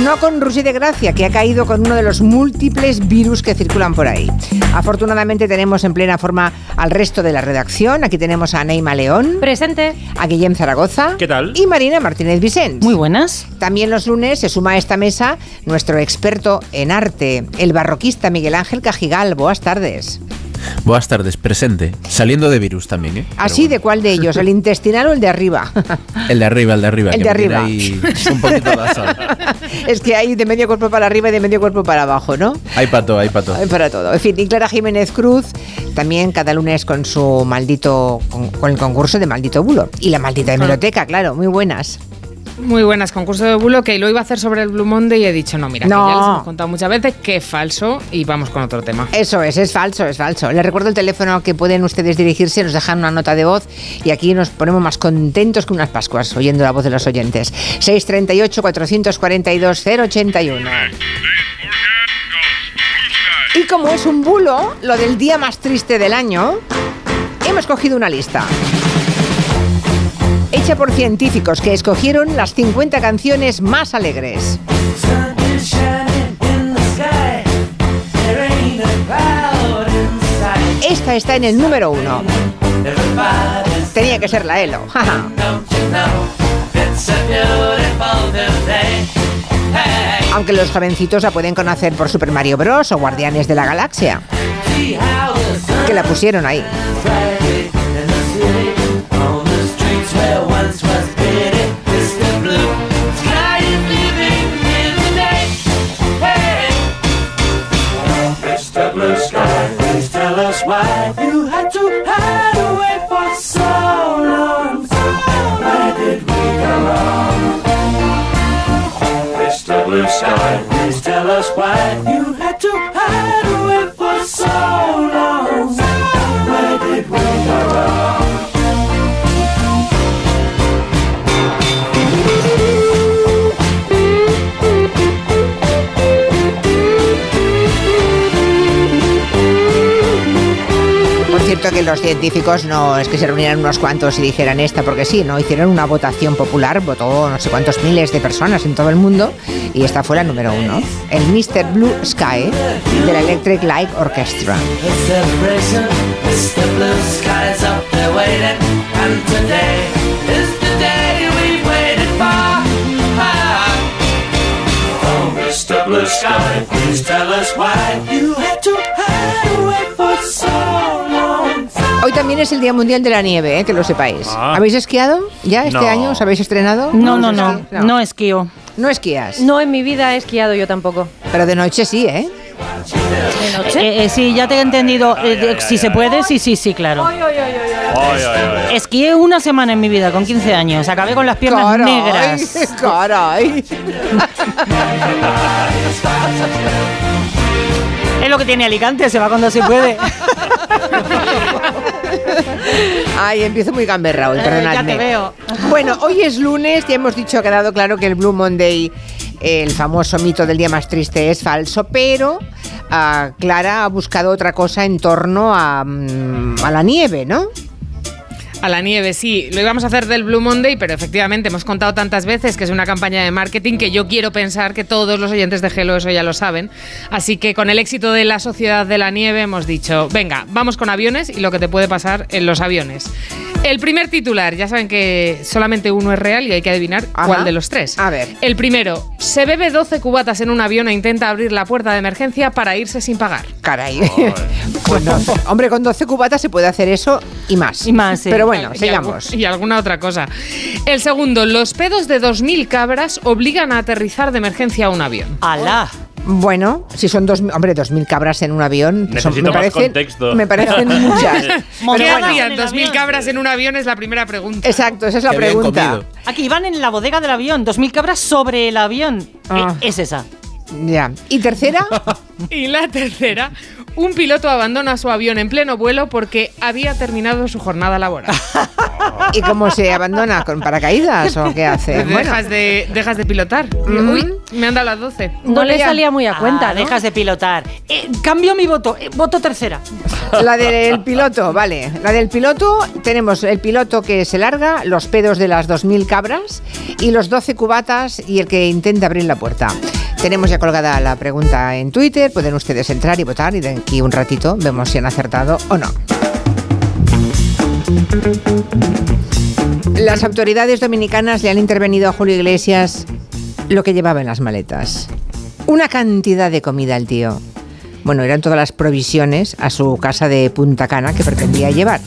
No con Rusi de Gracia, que ha caído con uno de los múltiples virus que circulan por ahí. Afortunadamente tenemos en plena forma al resto de la redacción. Aquí tenemos a Neima León. Presente. A Guillem Zaragoza. ¿Qué tal? Y Marina Martínez Vicens. Muy buenas. También los lunes se suma a esta mesa nuestro experto en arte, el barroquista Miguel Ángel Cajigal. Buenas tardes. Buenas tardes, presente. Saliendo de virus también, ¿eh? ¿Así bueno. de cuál de ellos? ¿El intestinal o el de arriba? El de arriba, el de arriba. El que de arriba. ahí un poquito de es que hay de medio cuerpo para arriba y de medio cuerpo para abajo, ¿no? Hay pato, hay pato. Hay para todo. En fin, y Clara Jiménez Cruz también cada lunes con su maldito, con, con el concurso de maldito bulo. Y la maldita hemeroteca, claro, muy buenas. Muy buenas, concurso de bulo que lo iba a hacer sobre el Blue Monday y he dicho, no, mira, No. que ya les hemos contado muchas veces que es falso y vamos con otro tema. Eso es, es falso, es falso. Les recuerdo el teléfono que pueden ustedes dirigirse, nos dejan una nota de voz y aquí nos ponemos más contentos que unas Pascuas oyendo la voz de los oyentes. 638-442-081. Y como es un bulo, lo del día más triste del año, hemos cogido una lista. Hecha por científicos que escogieron las 50 canciones más alegres. Esta está en el número uno. Tenía que ser la Elo. Aunque los jovencitos la pueden conocer por Super Mario Bros. o Guardianes de la Galaxia. Que la pusieron ahí. blue sky. Please tell us why you que los científicos no es que se reunieran unos cuantos y dijeran esta porque sí, no hicieron una votación popular, votó no sé cuántos miles de personas en todo el mundo y esta fue la número uno, el Mr. Blue Sky de la Electric Light Orchestra. Hoy también es el Día Mundial de la Nieve, eh, que lo sepáis. Ah. ¿Habéis esquiado ya este No. año? ¿Os habéis estrenado? No, no, ¿Os no, no esquío. No esquías, No en mi vida he esquiado yo tampoco. pero de noche sí, ¿eh? ¿De noche? Eh, eh, sí, ya te he entendido. Eh, si se puede, sí, sí, sí, claro. Ay, ay, ay. Esquié una semana en mi vida, con 15 años. Acabé con las piernas Caray, negras. Caray. Es lo que tiene Alicante, se va cuando se puede. Ay, empiezo muy gamberra hoy, Eh, perdonadme. ya te veo. Bueno, hoy es lunes, ya hemos dicho, ha quedado claro que el Blue Monday, el famoso mito del día más triste, es falso, pero ah, Clara ha buscado otra cosa en torno a, mm, a la nieve, ¿no? A la nieve, sí. Lo íbamos a hacer del Blue Monday, pero efectivamente hemos contado tantas veces que es una campaña de marketing que yo quiero pensar que todos los oyentes de Gelo eso ya lo saben. Así que con el éxito de la Sociedad de la Nieve hemos dicho, venga, vamos con aviones y lo que te puede pasar en los aviones. El primer titular, ya saben que solamente uno es real y hay que adivinar Ajá. cuál de los tres. A ver. El primero, se bebe 12 cubatas en un avión e intenta abrir la puerta de emergencia para irse sin pagar. Caray. Con 12 hombre, con 12 cubatas se puede hacer eso y más. Y más, sí. Pero bueno, Y sigamos. Y alguna otra cosa. El segundo, los pedos de 2.000 cabras obligan a aterrizar de emergencia a un avión. ¡Alá! Bueno, si son dos, hombre, 2.000 cabras en un avión, son- me, más parecen, contexto. me parecen muchas. ¿Qué hacían 2.000 avión. cabras en un avión? Es la primera pregunta. Exacto, esa es la pregunta. comido. Aquí van en la bodega del avión, 2.000 cabras sobre el avión. Ah. Eh, es esa. Ya. ¿Y tercera? Y la tercera, un piloto abandona su avión en pleno vuelo porque había terminado su jornada laboral. ¿Y cómo se abandona? ¿Con paracaídas o qué hace? Bueno, Dejas, de, dejas de pilotar. Mm. Uy, me han dado las 12. No le salía muy a cuenta, Ah, ¿no? dejas de pilotar. Eh, cambio mi voto. eh, voto tercera. la del piloto, vale. La del piloto, tenemos el piloto que se larga, los pedos de las 2.000 cabras y los 12 cubatas y el que intenta abrir la puerta. Tenemos ya colgada la pregunta en Twitter, pueden ustedes entrar y votar y de aquí un ratito vemos si han acertado o no. Las autoridades dominicanas le han intervenido a Julio Iglesias lo que llevaba en las maletas. Una cantidad de comida al tío. Bueno, eran todas las provisiones a su casa de Punta Cana que pretendía llevar.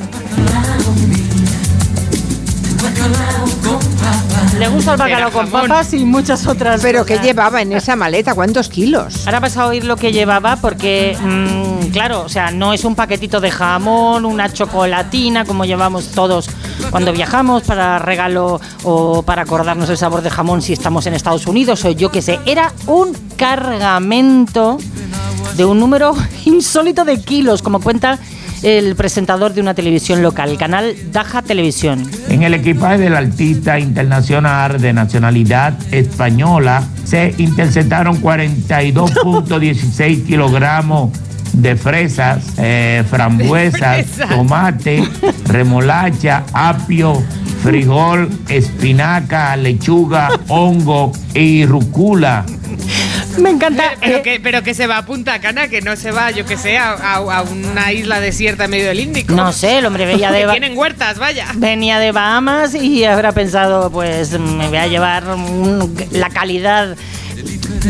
Le gusta el bacalao con papas y muchas otras Pero ¿qué llevaba en esa maleta? ¿Cuántos kilos? Ahora vas a oír lo que llevaba porque, mm, claro, o sea, no es un paquetito de jamón, una chocolatina como llevamos todos cuando viajamos para regalo o para acordarnos el sabor de jamón si estamos en Estados Unidos o yo qué sé. Era un cargamento de un número insólito de kilos, como cuenta el presentador de una televisión local, el canal Daja Televisión. En el equipaje del artista internacional de nacionalidad española se interceptaron 42.16 kilogramos de fresas, eh, frambuesas, Fresa. tomate, remolacha, apio, frijol, espinaca, lechuga, hongo y rúcula. Me encanta. Pero eh, que, pero que se va a Punta Cana, que no se va, yo que sé, a, a- a una isla desierta en medio del Índico. no sé, el hombre veía Que de... tienen huertas, vaya. Venía de Bahamas y habrá pensado, pues me voy a llevar un- la calidad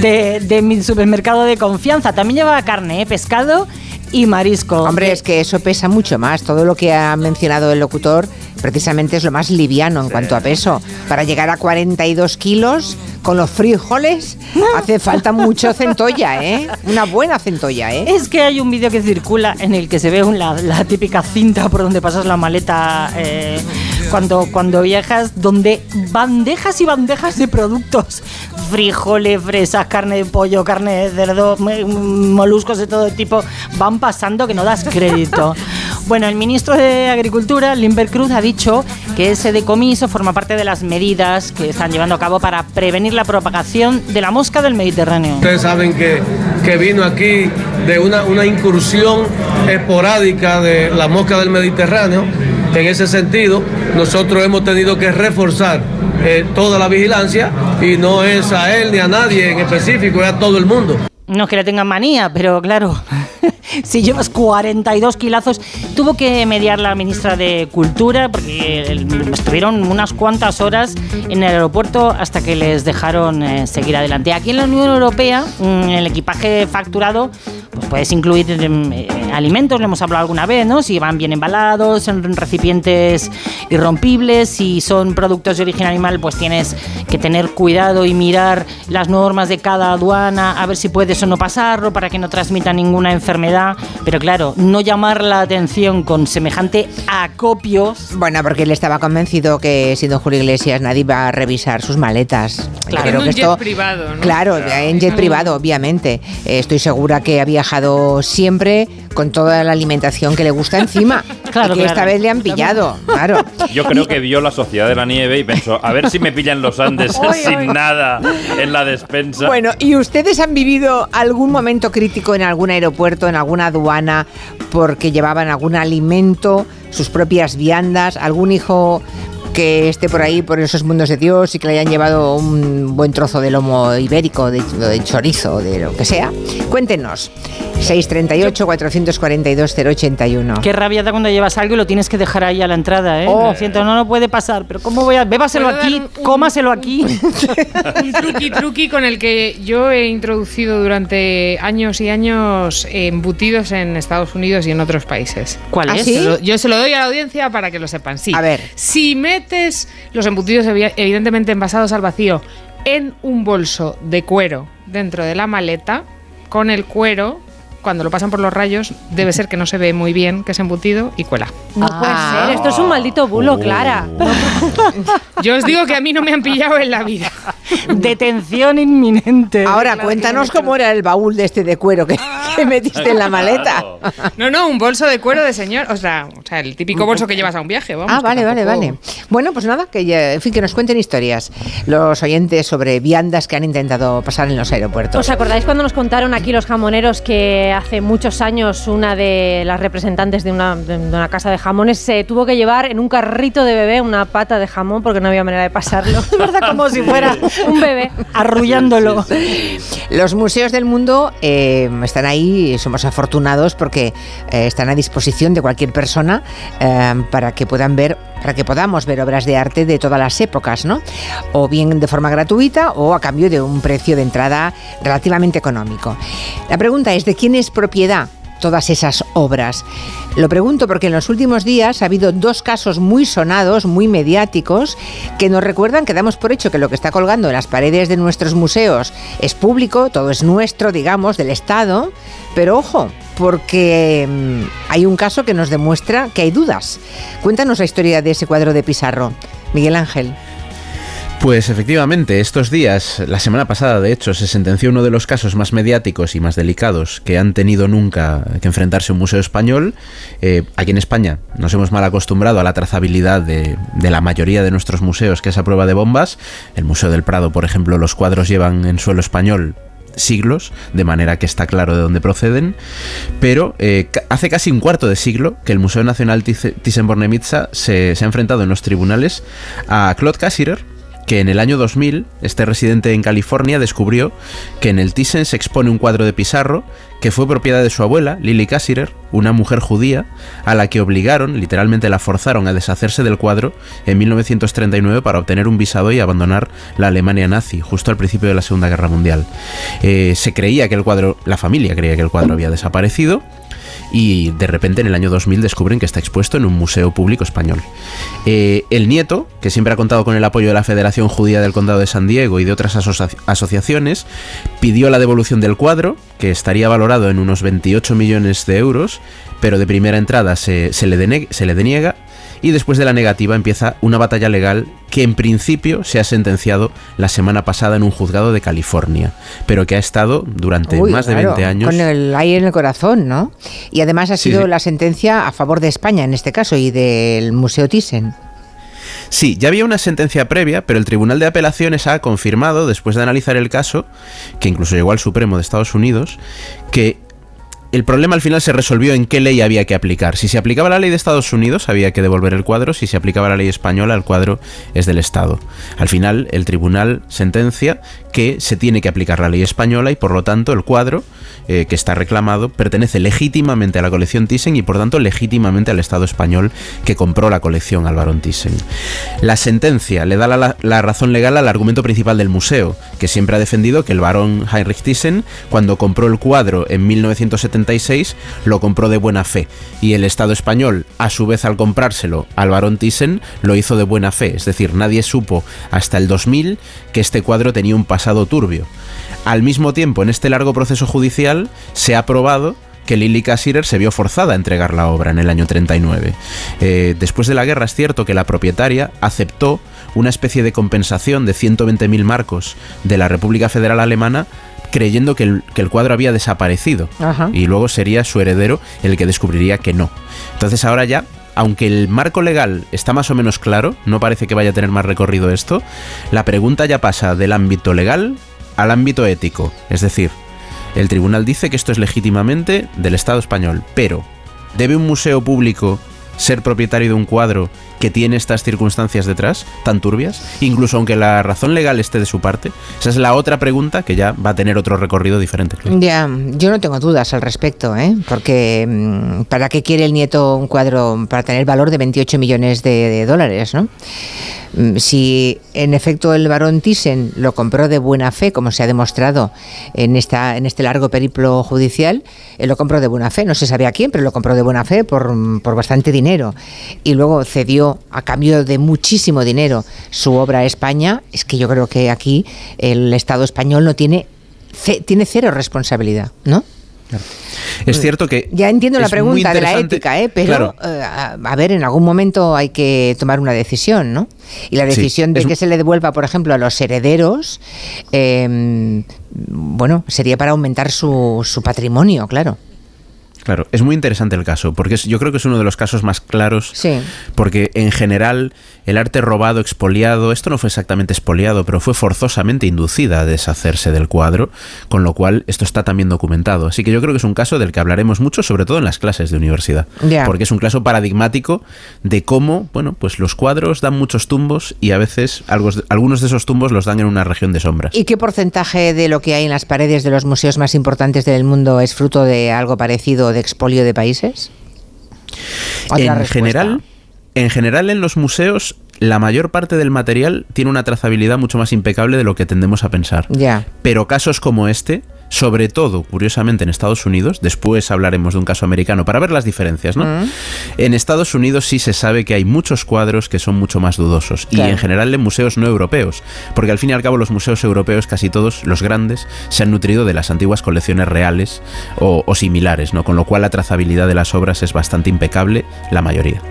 de, de mi supermercado de confianza. También llevaba carne, ¿eh? pescado y marisco. Hombre, es que eso pesa mucho más. Todo lo que ha mencionado el locutor precisamente es lo más liviano en cuanto a peso. Para llegar a 42 kilos con los frijoles hace falta mucho centolla, ¿eh? Una buena centolla, ¿eh? Es que hay un vídeo que circula en el que se ve un- la, típica cinta por donde pasas la maleta eh, cuando, cuando viajas, donde bandejas y bandejas de productos, frijoles, fresas, carne de pollo, carne de cerdo, m- moluscos de todo tipo, van pasando que no das crédito. Bueno, el ministro de Agricultura, Limber Cruz, ha dicho que ese decomiso forma parte de las medidas que están llevando a cabo para prevenir la propagación de la mosca del Mediterráneo. Ustedes saben que, que vino aquí de una, una incursión esporádica de la mosca del Mediterráneo. En ese sentido, nosotros hemos tenido que reforzar eh, toda la vigilancia y no es a él ni a nadie en específico, es a todo el mundo. No es que le tengan manía, pero claro, si llevas 42 kilazos, tuvo que mediar la ministra de Cultura porque estuvieron unas cuantas horas en el aeropuerto hasta que les dejaron eh, seguir adelante. Aquí en la Unión Europea, mm, el equipaje facturado, pues puedes incluir eh, alimentos, lo hemos hablado alguna vez, ¿no? Si van bien embalados, en recipientes irrompibles, si son productos de origen animal, pues tienes que tener cuidado y mirar las normas de cada aduana, a ver si puedes o no pasarlo para que no transmita ninguna enfermedad. Pero claro, no llamar la atención con semejante acopios. Bueno, porque él estaba convencido que siendo Julio Iglesias nadie iba a revisar sus maletas. Claro. En un jet privado, ¿no? Claro, en jet privado, obviamente. Eh, estoy segura que ha viajado siempre con toda la alimentación que le gusta encima. Claro, y que esta vez le han pillado, claro. Yo creo que vio la Sociedad de la Nieve y pensó, a ver si me pillan los Andes sin nada en la despensa. Bueno, ¿y ustedes han vivido algún momento crítico en algún aeropuerto, en alguna aduana, porque llevaban algún alimento, sus propias viandas, algún hijo que esté por ahí, por esos mundos de Dios y que le hayan llevado un buen trozo de lomo ibérico, de, de chorizo, de lo que sea? Cuéntenos. 638-442-081. Qué rabia da cuando llevas algo y lo tienes que dejar ahí a la entrada, ¿eh? Oh. Lo siento, no, no puede pasar. Pero ¿cómo voy a...? Bébaselo ¿Puedo dar aquí, un- un- cómaselo aquí. Un truqui truqui con el que yo he introducido durante años y años embutidos en Estados Unidos y en otros países. ¿Cuál ¿Ah, es? sí? Yo se lo doy a la audiencia para que lo sepan. Sí. A ver. Si metes los embutidos evi- evidentemente envasados al vacío en un bolso de cuero dentro de la maleta, con el cuero, cuando lo pasan por los rayos, debe ser que no se ve muy bien que es embutido y cuela. No Ah. puede ser, esto es un maldito bulo, Clara. Yo os digo que a mí no me han pillado en la vida. Detención inminente. Ahora, cuéntanos cómo era el baúl de este de cuero que, que metiste en la maleta. No, no, un bolso de cuero de señor. O sea, o sea el típico bolso que llevas a un viaje. Vamos, Ah, vale, vale, tampoco- vale. Bueno, pues nada, que ya- en fin, que nos cuenten historias los oyentes sobre viandas que han intentado pasar en los aeropuertos. ¿Os acordáis cuando nos contaron aquí los jamoneros que hace muchos años una de las representantes de una, de una casa de jamones se tuvo que llevar en un carrito de bebé una pata de jamón porque no había manera de pasarlo? Verdad, como si fuera un bebé. Arrullándolo. Los museos del mundo eh, están ahí, y somos afortunados porque eh, están a disposición de cualquier persona eh, para que puedan ver, para que podamos ver obras de arte de todas las épocas, ¿no? O bien de forma gratuita o a cambio de un precio de entrada relativamente económico. La pregunta es de quién es propiedad todas esas obras. Lo pregunto porque en los últimos días ha habido dos casos muy sonados, muy mediáticos, que nos recuerdan que damos por hecho que lo que está colgando en las paredes de nuestros museos es público, todo es nuestro, digamos, del Estado, pero ojo, porque mm, hay un caso que nos demuestra que hay dudas. Cuéntanos la historia de ese cuadro de Pizarro, Miguel Ángel. Pues efectivamente, estos días, la semana pasada de hecho, se sentenció uno de los casos más mediáticos y más delicados que han tenido nunca que enfrentarse un museo español. Eh, aquí en España nos hemos mal acostumbrado a la trazabilidad de, la mayoría de nuestros museos, que es a prueba de bombas. El Museo del Prado, por ejemplo, los cuadros llevan en suelo español siglos, de manera que está claro de dónde proceden, pero eh, hace casi un cuarto de siglo que el Museo Nacional Thysse- Thyssen-Bornemisza se, se ha enfrentado en los tribunales a Claude Cassirer, que en el año 2000, este residente en California descubrió que en el Thyssen se expone un cuadro de Pizarro que fue propiedad de su abuela, Lily Cassirer, una mujer judía, a la que obligaron, literalmente la forzaron a deshacerse del cuadro en 1939 para obtener un visado y abandonar la Alemania nazi, justo al principio de la Segunda Guerra Mundial. Eh, se creía que el cuadro, la familia creía que el cuadro había desaparecido, y de repente en el año 2000 descubren que está expuesto en un museo público español. Eh, el nieto, que siempre ha contado con el apoyo de la Federación Judía del Condado de San Diego y de otras asocia- asociaciones, pidió la devolución del cuadro, que estaría valorado en unos 28 millones de euros, pero de primera entrada se le deniega y después de la negativa empieza una batalla legal que en principio se ha sentenciado la semana pasada en un juzgado de California, pero que ha estado durante Uy, más de claro, 20 años. Con el aire en el corazón, ¿no? Y además ha Sí, sido sí. la sentencia a favor de España en este caso y del Museo Thyssen. Sí, ya había una sentencia previa, pero el Tribunal de Apelaciones ha confirmado, después de analizar el caso, que incluso llegó al Supremo de Estados Unidos, que el problema al final se resolvió en qué ley había que aplicar. Si se aplicaba la ley de Estados Unidos, había que devolver el cuadro. Si se aplicaba la ley española, el cuadro es del Estado. Al final, el tribunal sentencia que se tiene que aplicar la ley española y, por lo tanto, el cuadro eh, que está reclamado pertenece legítimamente a la colección Thyssen y, por tanto, legítimamente al Estado español que compró la colección al barón Thyssen. La sentencia le da la, la razón legal al argumento principal del museo, que siempre ha defendido que el barón Heinrich Thyssen, cuando compró el cuadro en 1976, lo compró de buena fe, y el Estado español, a su vez al comprárselo al barón Thyssen, lo hizo de buena fe, es decir, nadie supo hasta el 2000 que este cuadro tenía un pasado turbio. Al mismo tiempo, en este largo proceso judicial, se ha probado que Lily Cassirer se vio forzada a entregar la obra en el año 39. Eh, después de la guerra es cierto que la propietaria aceptó una especie de compensación de 120.000 marcos de la República Federal Alemana creyendo que el, que el cuadro había desaparecido Ajá. y luego sería su heredero el que descubriría que no. Entonces ahora ya aunque el marco legal está más o menos claro, no parece que vaya a tener más recorrido esto, la pregunta ya pasa del ámbito legal al ámbito ético. Es decir, el tribunal dice que esto es legítimamente del Estado español, pero ¿debe un museo público ser propietario de un cuadro que tiene estas circunstancias detrás, tan turbias? Incluso aunque la razón legal esté de su parte. Esa es la otra pregunta que ya va a tener otro recorrido diferente. Ya, yo no tengo dudas al respecto, ¿eh? porque mm, ¿para qué quiere el nieto un cuadro para tener valor de 28 millones de, de dólares? ¿no? Mm, Si en efecto el barón Thyssen lo compró de buena fe, como se ha demostrado en, esta, en este largo periplo judicial, él lo compró de buena fe, no se sabe a quién, pero lo compró de buena fe por, por bastante dinero. Y luego cedió a cambio de muchísimo dinero su obra a España. Es que yo creo que aquí el Estado español no tiene, tiene cero responsabilidad, ¿no? Es cierto que. Ya entiendo la pregunta de la ética, ¿eh? pero Claro. eh, a, a ver, en algún momento hay que tomar una decisión, ¿no? Y la Sí, decisión de es- que se le devuelva, por ejemplo, a los herederos, eh, bueno, sería para aumentar su, su patrimonio, claro. Claro, es muy interesante el caso, porque es- yo creo que es uno de los casos más claros, Sí. porque en general el arte robado, expoliado, esto no fue exactamente expoliado, pero fue forzosamente inducida a deshacerse del cuadro, con lo cual esto está también documentado. Así que yo creo que es un caso del que hablaremos mucho, sobre todo en las clases de universidad, Ya. porque es un caso paradigmático de cómo, bueno, pues los cuadros dan muchos tumbos y a veces algo- algunos de esos tumbos los dan en una región de sombras. ¿Y qué porcentaje de lo que hay en las paredes de los museos más importantes del mundo es fruto de algo parecido de expolio de países? En respuesta. general, en general en los museos la mayor parte del material tiene una trazabilidad mucho más impecable de lo que tendemos a pensar. Pero casos como este, sobre todo, curiosamente, en Estados Unidos, después hablaremos de un caso americano para ver las diferencias, ¿no? Mm. En Estados Unidos sí se sabe que hay muchos cuadros que son mucho más dudosos. Y en general en museos no europeos. Porque al fin y al cabo los museos europeos, casi todos, los grandes, se han nutrido de las antiguas colecciones reales o, o similares, ¿no? Con lo cual la trazabilidad de las obras es bastante impecable, la mayoría.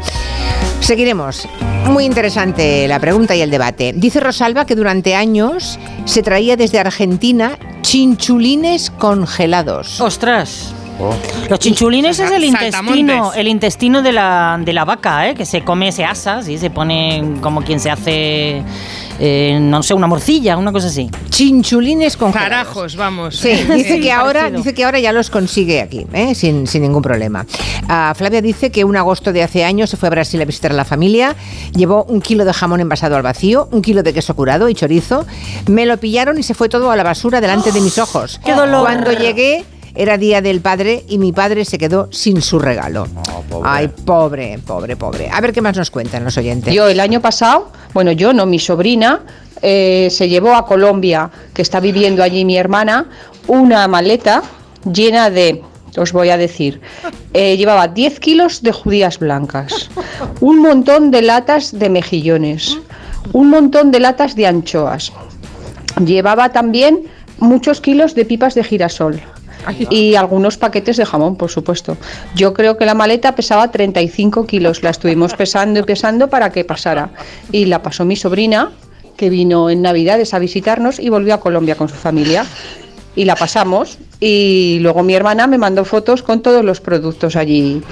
Seguiremos. Muy interesante la pregunta y el debate. Dice Rosalba que durante años se traía desde Argentina chinchulines congelados. ¡Ostras! Los chinchulines es el intestino, el intestino de la, de la vaca, ¿eh? que se come, se asa, ¿sí? se pone como quien se hace, eh, no sé, una morcilla, una cosa así. Chinchulines congelados. Carajos, vamos. Sí, dice que ahora, dice que ahora ya los consigue aquí, ¿eh? sin, sin ningún problema. Ah, Flavia dice que un agosto de hace años se fue a Brasil a visitar a la familia, llevó un kilo de jamón envasado al vacío, un kilo de queso curado y chorizo, me lo pillaron y se fue todo a la basura delante de mis ojos. ¡Qué dolor! Cuando llegué era día del padre y mi padre se quedó sin su regalo. Ay, pobre, pobre, pobre. A ver qué más nos cuentan los oyentes. Yo el año pasado, bueno, yo no, mi sobrina eh, se llevó a Colombia, que está viviendo allí mi hermana, una maleta llena de, os voy a decir, eh, llevaba 10 kilos de judías blancas, un montón de latas de mejillones, un montón de latas de anchoas, llevaba también muchos kilos de pipas de girasol. Y algunos paquetes de jamón, por supuesto. Yo creo que la maleta pesaba 35 kilos. La estuvimos pesando y pesando para que pasara. Y la pasó mi sobrina, que vino en Navidades a visitarnos y volvió a Colombia con su familia. Y la pasamos. Y luego mi hermana me mandó fotos con todos los productos allí,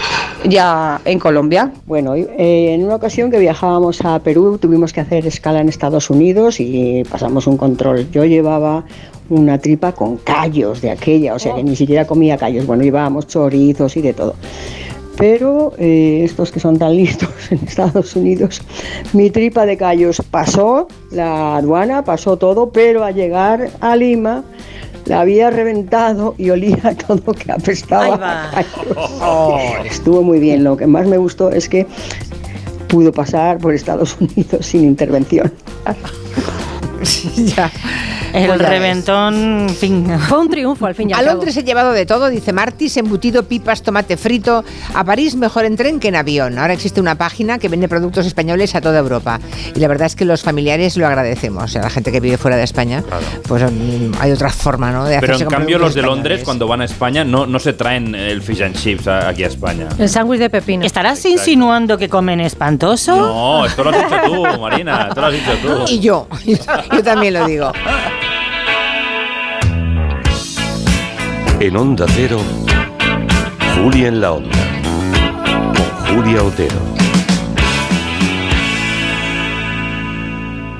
ya en Colombia. Bueno, eh, en una ocasión que viajábamos a Perú tuvimos que hacer escala en Estados Unidos y pasamos un control. Yo llevaba una tripa con callos de aquella, o sea que ni siquiera comía callos. Bueno, llevábamos chorizos y de todo. Pero eh, estos que son tan listos en Estados Unidos, mi tripa de callos pasó la aduana, pasó todo, pero al llegar a Lima la había reventado y olía todo que apestaba. Ahí a va. Estuvo muy bien. Lo que más me gustó es que pudo pasar por Estados Unidos sin intervención. Ya. El Pues ves. reventón, en fin. Fue un triunfo al fin y al A. Londres he llevado de todo, dice Martis, embutido, pipas, tomate frito. A París mejor en tren que en avión. Ahora existe una página que vende productos españoles a toda Europa. Y la verdad es que los familiares lo agradecemos. A la gente que vive fuera de España, pues mm, hay otra forma, ¿no? De Pero en cambio los de Londres cuando van a España no, no se traen el fish and chips aquí a España. El sándwich de pepino. ¿Estarás insinuando que comen espantoso? No, esto lo has dicho tú, Marina, esto lo has dicho tú. Y yo, yo también lo digo. En Onda Cero, Julia en la Onda, con Julia Otero.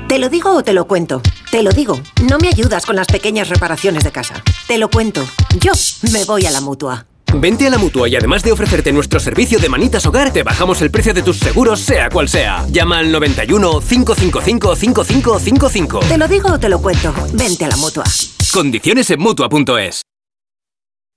¿Te lo digo o te lo cuento? Te lo digo. No me ayudas con las pequeñas reparaciones de casa. Te lo cuento. Yo me voy a la mutua. Vente a la mutua y además de ofrecerte nuestro servicio de manitas hogar, te bajamos el precio de tus seguros, sea cual sea. Llama al 91 555 5555. ¿Te lo digo o te lo cuento? Vente a la mutua. Condiciones en mutua.es.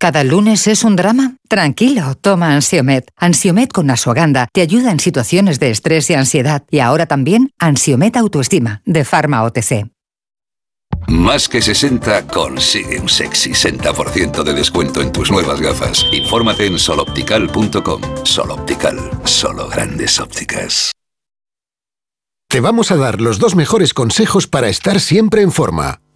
¿Cada lunes es un drama? Tranquilo, toma Ansiomet. Ansiomet con Asuaganda te ayuda en situaciones de estrés y ansiedad. Y ahora también Ansiomet Autoestima, de Pharma OTC. Más que 60 consigue un sexy 60% de descuento en tus nuevas gafas. Infórmate en soloptical.com. Soloptical, solo grandes ópticas. Te vamos a dar los dos mejores consejos para estar siempre en forma.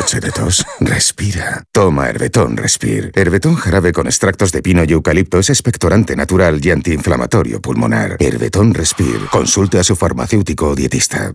Noche de. Respira. Toma Herbetón Respir. Herbetón jarabe con extractos de pino y eucalipto es expectorante natural y antiinflamatorio pulmonar. Herbetón Respir. Consulte a su farmacéutico o dietista.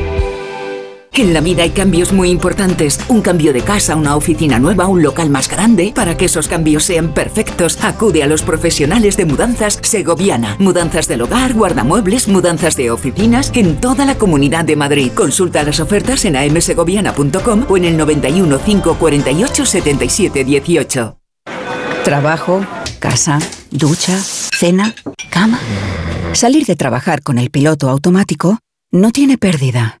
En la vida hay cambios muy importantes. Un cambio de casa, una oficina nueva, un local más grande. Para que esos cambios sean perfectos, acude a los profesionales de mudanzas Segoviana. Mudanzas del hogar, guardamuebles, mudanzas de oficinas en toda la comunidad de Madrid. Consulta las ofertas en amsegoviana.com o en el 91 548 77 18. Trabajo, casa, ducha, cena, cama. Salir de trabajar con el piloto automático no tiene pérdida,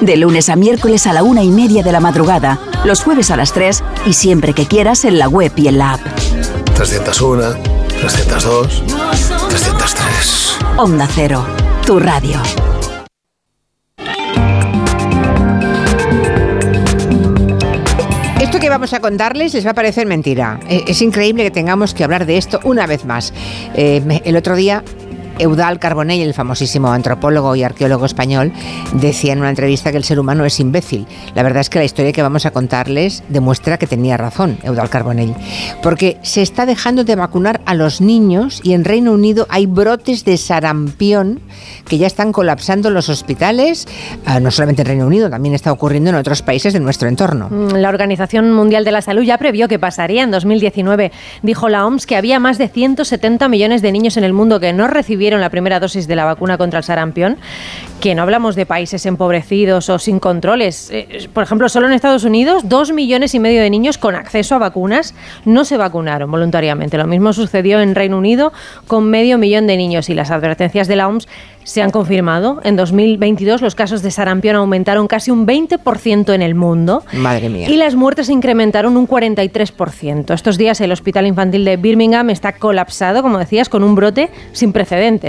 De lunes a miércoles a la una y media de la madrugada, los jueves a las 3 y siempre que quieras en la web y en la app. 301, 302, 303. Onda Cero, tu radio. Esto que vamos a contarles les va a parecer mentira. Eh, Es increíble que tengamos que hablar de esto una vez más. Eh, el otro día Eudal Carbonell, el famosísimo antropólogo y arqueólogo español, decía en una entrevista que el ser humano es imbécil. La verdad es que la historia que vamos a contarles demuestra que tenía razón Eudal Carbonell, porque se está dejando de vacunar a los niños y en Reino Unido hay brotes de sarampión que ya están colapsando los hospitales, ah, no solamente en Reino Unido, también está ocurriendo en otros países de nuestro entorno. Mm, la Organización Mundial de la Salud ya previó que pasaría en 2019. Dijo la OMS que había más de 170 millones de niños en el mundo que no recibieron la primera dosis de la vacuna contra el sarampión, que no hablamos de países empobrecidos o sin controles. Eh, por ejemplo, solo en Estados Unidos, dos millones y medio de niños con acceso a vacunas no se vacunaron voluntariamente. Lo mismo sucedió en Reino Unido con medio millón de niños y las advertencias de la OMS se han confirmado. En 2022 los casos de sarampión aumentaron casi un 20% en el mundo. Madre mía. Y las muertes incrementaron un 43%. Estos días el Hospital Infantil de Birmingham está colapsado, como decías, con un brote sin precedentes.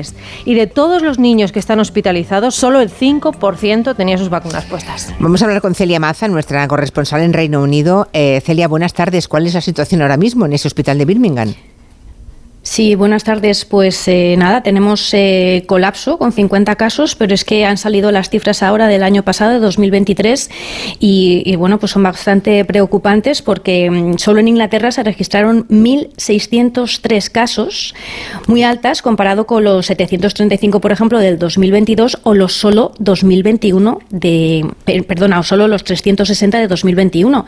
Y de todos los niños que están hospitalizados, solo el 5% tenía sus vacunas puestas. Vamos a hablar con Celia Maza, nuestra corresponsal en Reino Unido. Eh, Celia, buenas tardes. ¿Cuál es la situación ahora mismo en ese hospital de Birmingham? Sí, buenas tardes. Pues eh, nada, tenemos eh, colapso con 50 casos, pero es que han salido las cifras ahora del año pasado, de 2023, y, bueno, pues son bastante preocupantes porque mm, solo en Inglaterra se registraron 1.603 casos, muy altas comparado con los 735, por ejemplo, del 2022 o los solo 2021 de, perdona, o solo los 360 de 2021.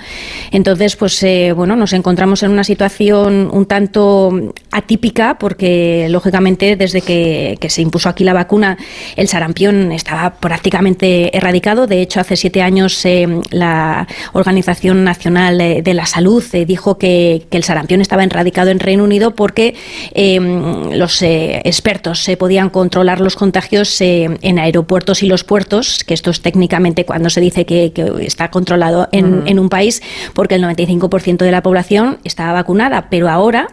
Entonces, pues eh, bueno, nos encontramos en una situación un tanto atípica porque, lógicamente, desde que, se impuso aquí la vacuna, el sarampión estaba prácticamente erradicado. De hecho, hace siete años eh, la Organización Nacional de la Salud eh, dijo que, el sarampión estaba erradicado en Reino Unido porque em, los eh, expertos se podían controlar los contagios en aeropuertos y los puertos, que esto es técnicamente cuando se dice que, está controlado en, en, un país, porque el 95% de la población estaba vacunada. Pero ahora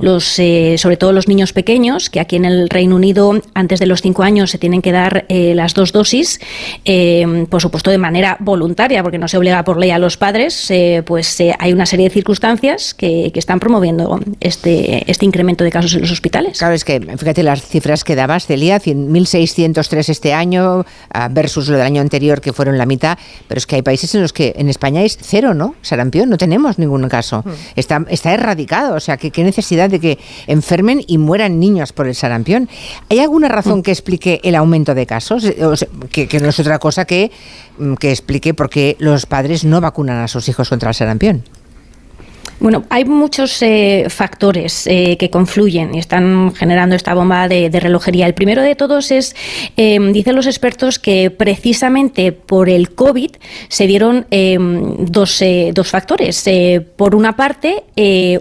los sobre todo los niños pequeños, que aquí en el Reino Unido antes de los cinco años se tienen que dar eh, las dos dosis, eh, por supuesto de manera voluntaria, porque no se obliga por ley a los padres, eh, pues hay una serie de circunstancias que, están promoviendo este, este incremento de casos en los hospitales. Claro, es que fíjate las cifras que dabas, Celia, 1.603 este año ah, versus lo del año anterior que fueron la mitad, pero es que hay países en los que en España es cero, ¿no? Sarampión, no tenemos ningún caso. Hmm. Está, está erradicado, o sea, que qué necesidad de que enfermen y mueran niños por el sarampión. ¿Hay alguna razón que explique el aumento de casos? Eh, que, no es otra cosa que, mm, que explique por qué los padres no vacunan a sus hijos contra el sarampión. Bueno, hay muchos eh, factores eh, que confluyen y están generando esta bomba de, relojería. El primero de todos es, em, dicen los expertos, que precisamente por el COVID se dieron em, dos, eh, dos, factores. por una parte,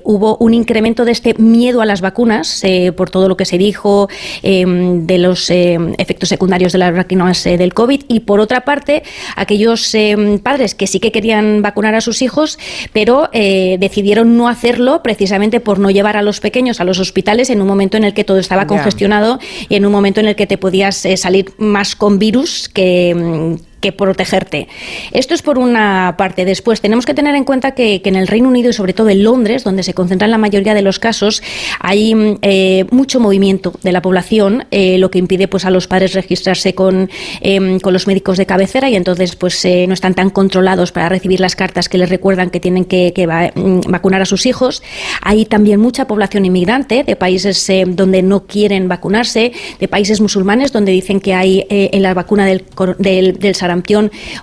hubo un incremento de este miedo a las vacunas por todo lo que se dijo em, de los efectos secundarios de las vacunas del COVID y por otra parte, aquellos padres que sí que querían vacunar a sus hijos, pero decidieron decidieron no hacerlo precisamente por no llevar a los pequeños a los hospitales en un momento en el que todo estaba congestionado y en un momento en el que te podías eh, salir más con virus que mm, que protegerte. Esto es por una parte. Después, tenemos que tener en cuenta que, en el Reino Unido y sobre todo en Londres, donde se concentran la mayoría de los casos, hay eh, mucho movimiento de la población, eh, lo que impide pues, a los padres registrarse con, em, con los médicos de cabecera y entonces pues, eh, no están tan controlados para recibir las cartas que les recuerdan que tienen que, mm, vacunar a sus hijos. Hay también mucha población inmigrante de países donde no quieren vacunarse, de países musulmanes donde dicen que hay en la vacuna del, del, del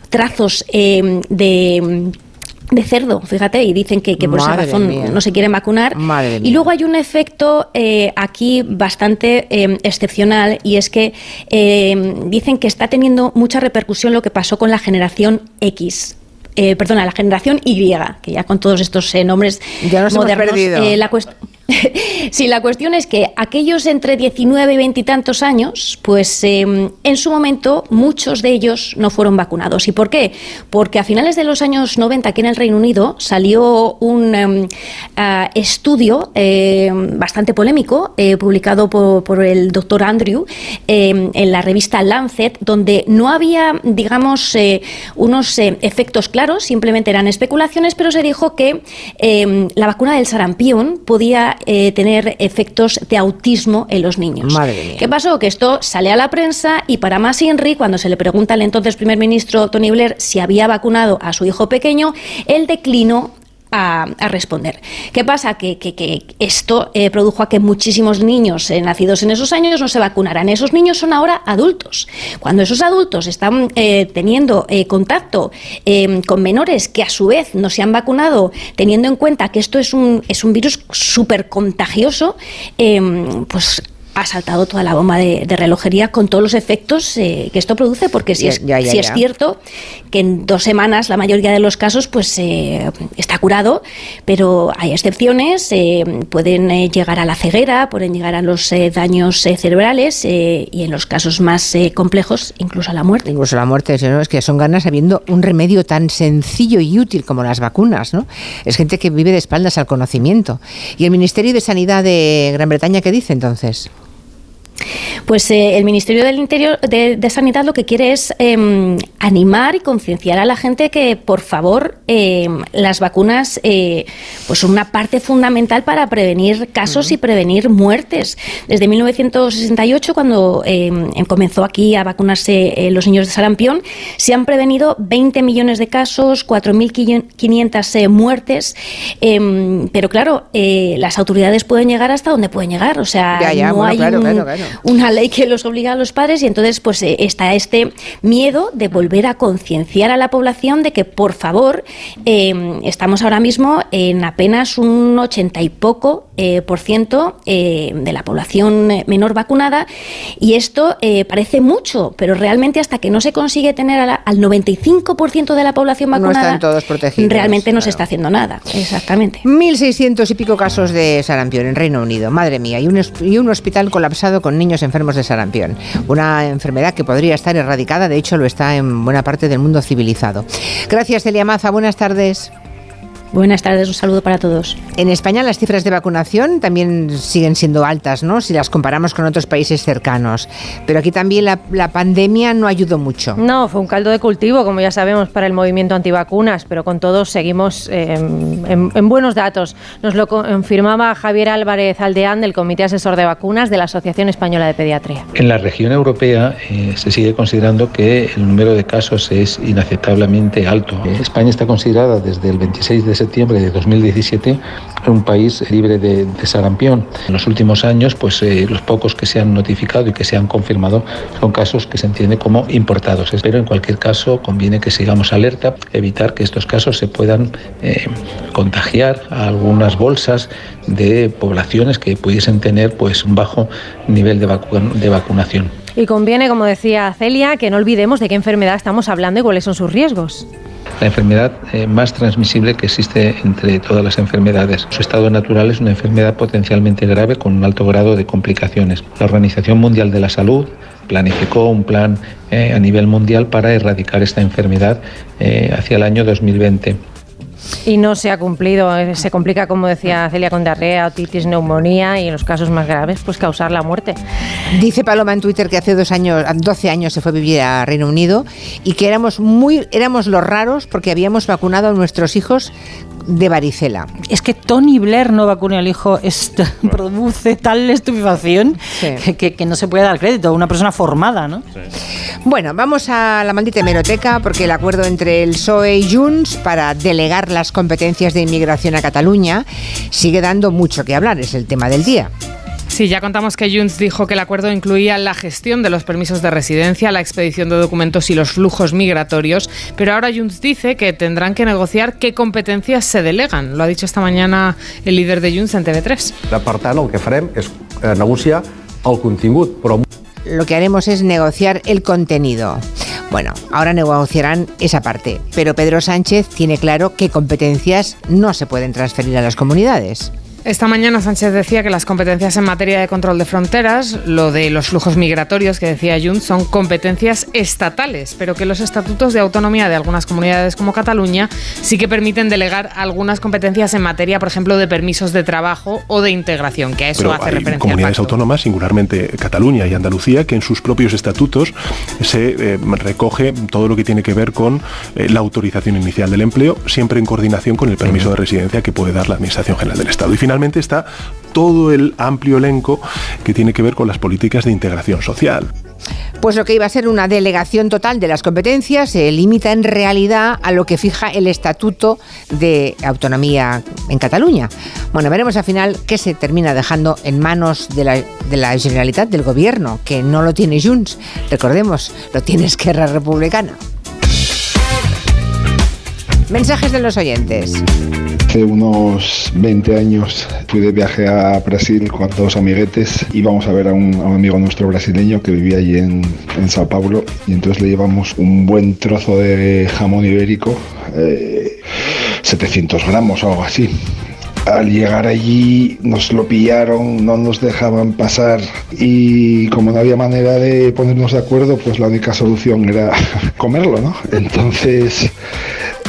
trazos eh, de de cerdo, fíjate, y dicen que, por esa razón no se quieren vacunar. y luego hay un efecto eh, aquí bastante eh, excepcional y es que dicen que está teniendo mucha repercusión lo que pasó con la generación X. perdona, la generación Y, que ya con todos estos nombres ya nos modernos, hemos la cuestión sí, la cuestión es que aquellos entre 19 y 20 y tantos años, pues em, en su momento muchos de ellos no fueron vacunados. ¿Y por qué? Porque a finales de los años 90 aquí en el Reino Unido salió un em, estudio em, bastante polémico eh, publicado por, el doctor Andrew en la revista Lancet, donde no había, digamos, eh, unos eh, efectos claros, simplemente eran especulaciones, pero se dijo que la vacuna del sarampión podía eh, tener efectos de autismo en los niños. Madre mía. ¿Qué pasó? Que esto sale a la prensa y para más Henry, cuando se le pregunta al entonces primer ministro Tony Blair si había vacunado a su hijo pequeño, él declinó a, responder. ¿Qué pasa? Que, que- esto eh, produjo a que muchísimos niños eh, nacidos en esos años no se vacunaran. Esos niños son ahora adultos. Cuando esos adultos están eh, teniendo contacto con menores que a su vez no se han vacunado, teniendo en cuenta que esto es un, es un virus súper contagioso, pues ha saltado toda la bomba de, de relojería con todos los efectos eh, que esto produce, porque si, es, ya, ya, si es ya. cierto que en dos semanas la mayoría de los casos pues eh, está curado, pero hay excepciones, eh, pueden eh, llegar a la ceguera, pueden llegar a los eh, daños cerebrales y en los casos más eh, complejos incluso a la muerte. Incluso la muerte, no, es que son ganas habiendo un remedio tan sencillo y útil como las vacunas, ¿no? Es gente que vive de espaldas al conocimiento. ¿Y el Ministerio de Sanidad de Gran Bretaña qué dice entonces? Pues eh, el Ministerio del Interior de, de Sanidad lo que quiere es eh, animar y concienciar a la gente que, por favor, eh, las vacunas eh, pues son una parte fundamental para prevenir casos y prevenir muertes. Desde 1968, cuando eh, comenzó aquí a vacunarse eh, los niños de sarampión, se han prevenido 20 millones de casos, 4.500 eh, muertes, pero claro, eh, las autoridades pueden llegar hasta donde pueden llegar, o sea, Ya, ya, no bueno, hay claro, un- claro, claro. Una ley que los obliga a los padres y entonces pues eh, está este miedo de volver a concienciar a la población de que por favor eh, estamos ahora mismo en apenas un ochenta y poco eh, por ciento eh, de la población menor vacunada y esto parece mucho pero realmente hasta que no se consigue tener la- al 95% de la población No vacunada están todos protegidos, realmente no se está haciendo nada exactamente. 1.600 y pico casos de sarampión en Reino Unido, madre mía, y un, y un hospital colapsado con niños enfermos de sarampión. Una enfermedad que podría estar erradicada, de hecho lo está en buena parte del mundo civilizado. Gracias, Celia Maza, buenas tardes. Buenas tardes, un saludo para todos. En España las cifras de vacunación también siguen siendo altas, ¿no? Si las comparamos con otros países cercanos. Pero aquí también la, la pandemia no ayudó mucho. No, fue un caldo de cultivo, como ya sabemos, para el movimiento antivacunas, pero con todo seguimos eh, en, en buenos datos. Nos lo confirmaba Javier Álvarez Aldeán del Comité Asesor de Vacunas de la Asociación Española de Pediatría. En la región europea eh, se sigue considerando que el número de casos es inaceptablemente alto. España está considerada desde el 26 de septiembre de 2017 un país libre de, de sarampión. En los últimos años, pues eh, los pocos que se han notificado y que se han confirmado son casos que se entiende como importados. Pero en cualquier caso conviene que sigamos alerta, evitar que estos casos se puedan eh, contagiar a algunas bolsas de poblaciones que pudiesen tener pues un bajo nivel de, vacu- de vacunación. Y conviene, como decía Celia, que no olvidemos de qué enfermedad estamos hablando y cuáles son sus riesgos. La enfermedad eh, más transmisible que existe entre todas las enfermedades. Su estado natural es una enfermedad potencialmente grave con un alto grado de complicaciones. La Organización Mundial de la Salud planificó un plan eh, a nivel mundial para erradicar esta enfermedad eh, hacia el año 2020. Y no se ha cumplido. eh, Se complica, como decía Celia, con diarrea, otitis, neumonía y en los casos más graves, pues causar la muerte. Dice Paloma en Twitter que hace dos años, 12 años se fue a vivir a Reino Unido y que éramos muy, éramos los raros porque habíamos vacunado a nuestros hijos de varicela. Es que Tony Blair no vacune al hijo, es- produce tal estupefacción que, que- que no se puede dar crédito. Una persona formada, ¿no? Bueno, vamos a la maldita hemeroteca porque el acuerdo entre el PSOE y Junts para delegar las competencias de inmigración a Cataluña sigue dando mucho que hablar, es el tema del día. Sí, ya contamos que Junts dijo que el acuerdo incluía la gestión de los permisos de residencia, la expedición de documentos y los flujos migratorios, pero ahora Junts dice que tendrán que negociar qué competencias se delegan. Lo ha dicho esta mañana el líder de Junts en TV3. Per tant, el que farem és eh, negociar el contingut, però Lo que haremos es negociar el contenido. Bueno, ahora negociarán esa parte, pero Pedro Sánchez tiene claro qué competencias no se pueden transferir a las comunidades. Esta mañana Sánchez decía que las competencias en materia de control de fronteras, lo de los flujos migratorios que decía Junts, son competencias estatales, pero que los estatutos de autonomía de algunas comunidades como Cataluña sí que permiten delegar algunas competencias en materia, por ejemplo, de permisos de trabajo o de integración, que a eso Pero hace hay referencia el comunidades pacto. autónomas, singularmente Cataluña y Andalucía, que en sus propios estatutos se eh, recoge todo lo que tiene que ver con eh, la autorización inicial del empleo, siempre en coordinación con el permiso de residencia que puede dar la Administración General del Estado. Y finalmente está todo el amplio elenco que tiene que ver con las políticas de integración social. Pues lo que iba a ser una delegación total de las competencias se limita en realidad a lo que fija el Estatuto de Autonomía en Cataluña. Bueno, veremos al final qué se termina dejando en manos de la, Generalitat del Gobierno, que no lo tiene Junts, recordemos, lo tiene Esquerra Republicana. Mensajes de los oyentes. Hace unos 20 años fui de viaje a Brasil con dos amiguetes. Íbamos a ver a un, amigo nuestro brasileño que vivía allí en, en, Sao Paulo y entonces le llevamos un buen trozo de jamón ibérico, eh, 700 gramos o algo así. Al llegar allí nos lo pillaron, no nos dejaban pasar y como no había manera de ponernos de acuerdo, pues la única solución era comerlo, ¿no? Entonces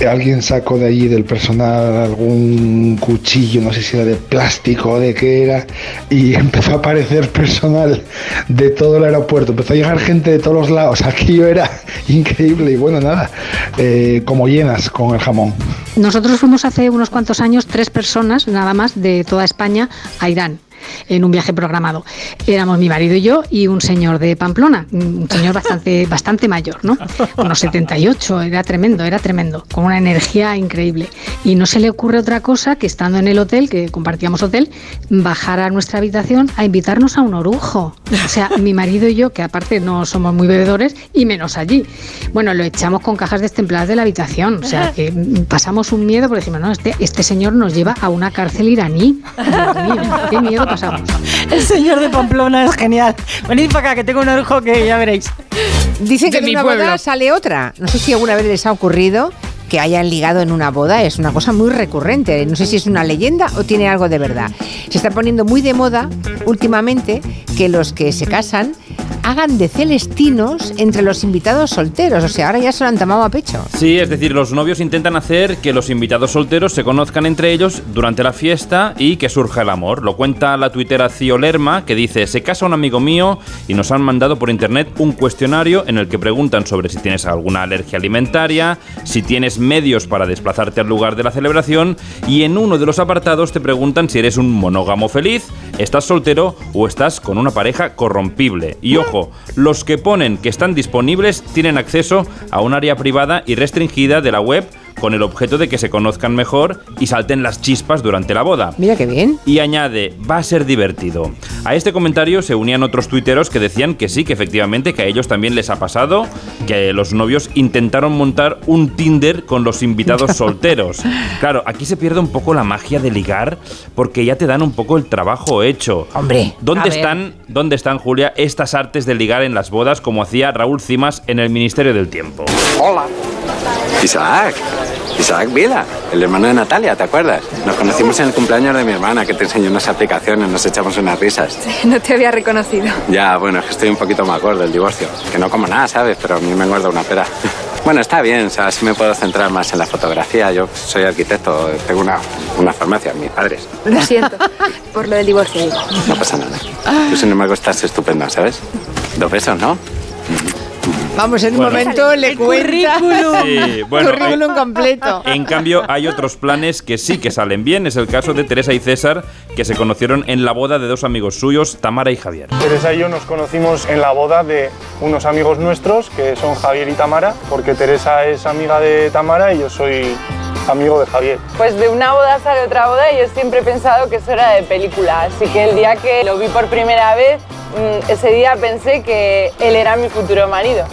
alguien sacó de allí del personal algún cuchillo, no sé si era de plástico o de qué era, y empezó a aparecer personal de todo el aeropuerto, empezó a llegar gente de todos los lados, aquello era increíble. Y bueno, nada, eh, como llenas con el jamón. Nosotros fuimos hace unos cuantos años tres personas nada más de toda España a Irán en un viaje programado. Éramos mi marido y yo y un señor de Pamplona, un señor bastante, bastante mayor, ¿no? Unos 78, era tremendo, era tremendo, con una energía increíble. Y no se le ocurre otra cosa que estando en el hotel, que compartíamos hotel, bajar a nuestra habitación a invitarnos a un orujo. O sea, mi marido y yo, que aparte no somos muy bebedores, y menos allí. Bueno, lo echamos con cajas destempladas de la habitación. O sea, que pasamos un miedo porque decimos, no, este, este señor nos lleva a una cárcel iraní. Dios mío, qué miedo pasamos. El señor de Pamplona es genial. Venid para acá, que tengo un orujo que ya veréis. Dicen que de, de una boda sale otra. No sé si alguna vez les ha ocurrido que hayan ligado en una boda. Es una cosa muy recurrente. No sé si es una leyenda o tiene algo de verdad. Se está poniendo muy de moda últimamente que los que se casan hagan de celestinos entre los invitados solteros. O sea, ahora ya se lo han tomado a pecho. Sí, es decir, los novios intentan hacer que los invitados solteros se conozcan entre ellos durante la fiesta y que surja el amor. Lo cuenta la tuitera Cio Lerma, que dice, se casa un amigo mío y nos han mandado por internet un cuestionario en el que preguntan sobre si tienes alguna alergia alimentaria, si tienes medios para desplazarte al lugar de la celebración y en uno de los apartados te preguntan si eres un monógamo feliz, estás soltero o estás con una pareja corrompible. Y ojo, los que ponen que están disponibles tienen acceso a un área privada y restringida de la web con el objeto de que se conozcan mejor y salten las chispas durante la boda. Mira qué bien. Y añade, va a ser divertido. A este comentario se unían otros tuiteros que decían que sí, que efectivamente, que a ellos también les ha pasado, que los novios intentaron montar un Tinder con los invitados solteros. Claro, aquí se pierde un poco la magia de ligar porque ya te dan un poco el trabajo hecho. Hombre, ¿dónde están, dónde están Julia estas artes de ligar en las bodas como hacía Raúl Cimas en el Ministerio del Tiempo? Hola. Isaac. Isaac Vila, el hermano de Natalia, ¿te acuerdas? Nos conocimos en el cumpleaños de mi hermana que te enseñó unas aplicaciones, nos echamos unas risas. Sí, no te había reconocido. Ya, bueno, es que estoy un poquito más gordo del divorcio. Que no como nada, ¿sabes? Pero a mí me engorda una pera. Bueno, está bien, o sea, así me puedo centrar más en la fotografía. Yo soy arquitecto, tengo una, una farmacia, mis padres. Lo siento, por lo del divorcio. No pasa nada. Tú, sin embargo, estás estupenda, ¿sabes? Dos besos, ¿no? Vamos, en un bueno, momento le cuenta currículum, sí, bueno, currículum hay, completo. En cambio, hay otros planes que sí que salen bien. Es el caso de Teresa y César, que se conocieron en la boda de dos amigos suyos, Tamara y Javier. Teresa y yo nos conocimos en la boda de unos amigos nuestros, que son Javier y Tamara, porque Teresa es amiga de Tamara y yo soy amigo de Javier. Pues de una boda sale otra boda y yo siempre he pensado que eso era de película, así que el día que lo vi por primera vez, ese día pensé que él era mi futuro marido.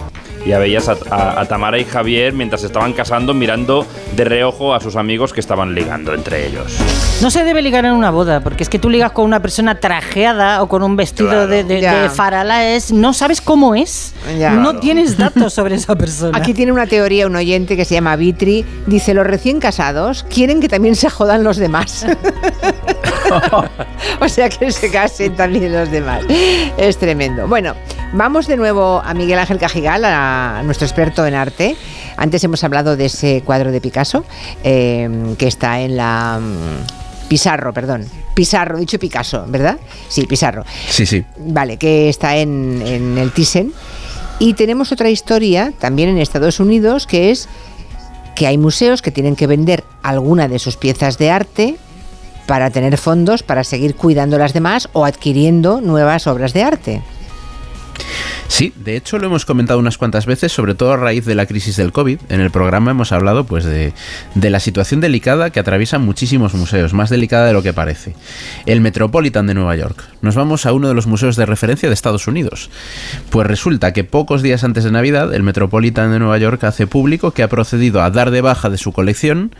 Ya veías a, a, a, Tamara y Javier mientras estaban casando mirando de reojo a sus amigos que estaban ligando entre ellos. No se debe ligar en una boda, porque es que tú ligas con una persona trajeada o con un vestido claro, de, de, de, faralaes, no sabes cómo es, ya, no claro. tienes datos sobre esa persona. Aquí tiene una teoría un oyente que se llama Vitri, dice los recién casados quieren que también se jodan los demás. o sea que se casen también los demás. Es tremendo. Bueno, vamos de nuevo a Miguel Ángel Cajigal, a nuestro experto en arte. Antes hemos hablado de ese cuadro de Picasso eh, que está en la Pizarro, perdón. Pizarro, dicho Picasso, ¿verdad? Sí, Pizarro. Sí, sí. Vale, que está en, en el Thyssen. Y tenemos otra historia también en Estados Unidos que es que hay museos que tienen que vender alguna de sus piezas de arte para tener fondos para seguir cuidando las demás o adquiriendo nuevas obras de arte. Sí, de hecho lo hemos comentado unas cuantas veces, sobre todo a raíz de la crisis del COVID. En el programa hemos hablado pues de, de, la situación delicada que atraviesan muchísimos museos, más delicada de lo que parece. El Metropolitan de Nueva York. Nos vamos a uno de los museos de referencia de Estados Unidos. Pues resulta que pocos días antes de Navidad, el Metropolitan de Nueva York hace público que ha procedido a dar de baja de su colección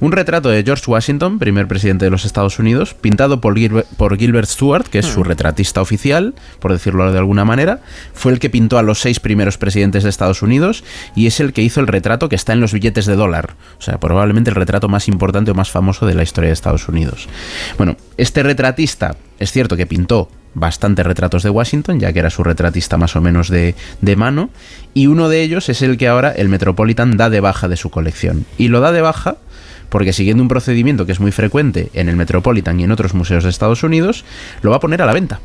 un retrato de George Washington, primer presidente de los Estados Unidos, pintado por Gilbert, por Gilbert Stewart, que es su hmm. retratista oficial, por decirlo de alguna manera. Fue el que pintó a los seis primeros presidentes de Estados Unidos y es el que hizo el retrato que está en los billetes de dólar. O sea, probablemente el retrato más importante o más famoso de la historia de Estados Unidos. Bueno, este retratista es cierto que pintó bastantes retratos de Washington, ya que era su retratista más o menos de, de, mano, y uno de ellos es el que ahora el Metropolitan da de baja de su colección. Y lo da de baja porque siguiendo un procedimiento que es muy frecuente en el Metropolitan y en otros museos de Estados Unidos, lo va a poner a la venta.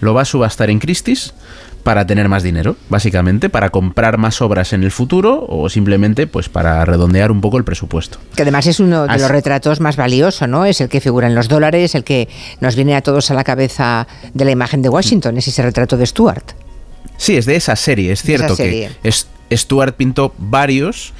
Lo va a subastar en Christie's para tener más dinero, básicamente, para comprar más obras en el futuro o simplemente pues para redondear un poco el presupuesto. Que además es uno de los retratos más valiosos, ¿no? Es el que figura en los dólares, el que nos viene a todos a la cabeza de la imagen de Washington, es ese retrato de Stuart. Sí, es de esa serie, es cierto que Stuart pintó varios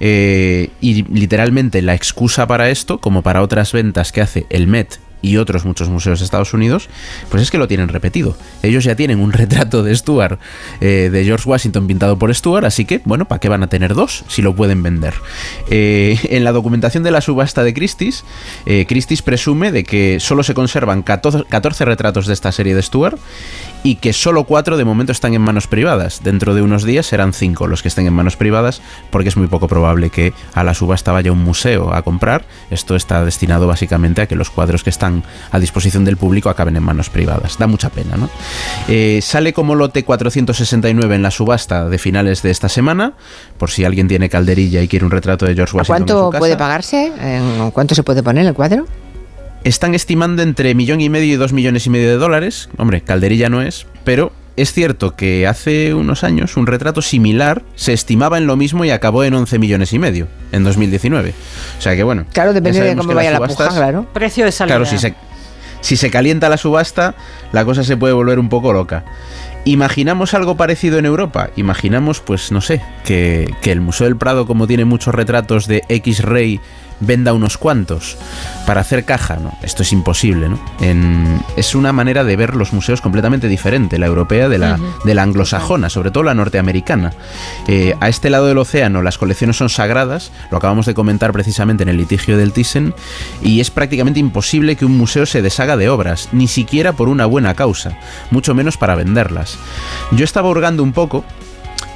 eh, y literalmente la excusa para esto, como para otras ventas que hace el Met y otros muchos museos de Estados Unidos, pues es que lo tienen repetido. Ellos ya tienen un retrato de Stuart, eh, de George Washington pintado por Stuart, así que, bueno, ¿para qué van a tener dos si lo pueden vender? Eh, en la documentación de la subasta de Christie's, Christie's presume de que solo se conservan 14, 14 retratos de esta serie de Stuart y que solo cuatro de momento están en manos privadas. Dentro de unos días serán cinco los que estén en manos privadas, porque es muy poco probable que a la subasta vaya un museo a comprar. Esto está destinado básicamente a que los cuadros que están a disposición del público acaben en manos privadas. Da mucha pena, ¿no? Eh, sale como lote 469 en la subasta de finales de esta semana, por si alguien tiene calderilla y quiere un retrato de George Washington. ¿Cuánto puede pagarse? ¿Cuánto se puede poner el cuadro? Están estimando entre millón y medio y dos millones y medio de dólares. Hombre, calderilla no es, pero es cierto que hace unos años un retrato similar se estimaba en lo mismo y acabó en 11 millones y medio en 2019. O sea que bueno. Claro, depende de cómo vaya la puja, claro. Precio de salida. Claro, si se, si se calienta la subasta, la cosa se puede volver un poco loca. ¿Imaginamos algo parecido en Europa? Imaginamos, pues no sé, que, que el Museo del Prado, como tiene muchos retratos de X-Ray venda unos cuantos para hacer caja, ¿no? Esto es imposible, ¿no? es una manera de ver los museos completamente diferente, la europea de la, de la anglosajona, sobre todo la norteamericana. Eh, a este lado del océano las colecciones son sagradas, lo acabamos de comentar precisamente en el litigio del Thyssen, y es prácticamente imposible que un museo se deshaga de obras, ni siquiera por una buena causa, mucho menos para venderlas. Yo estaba hurgando un poco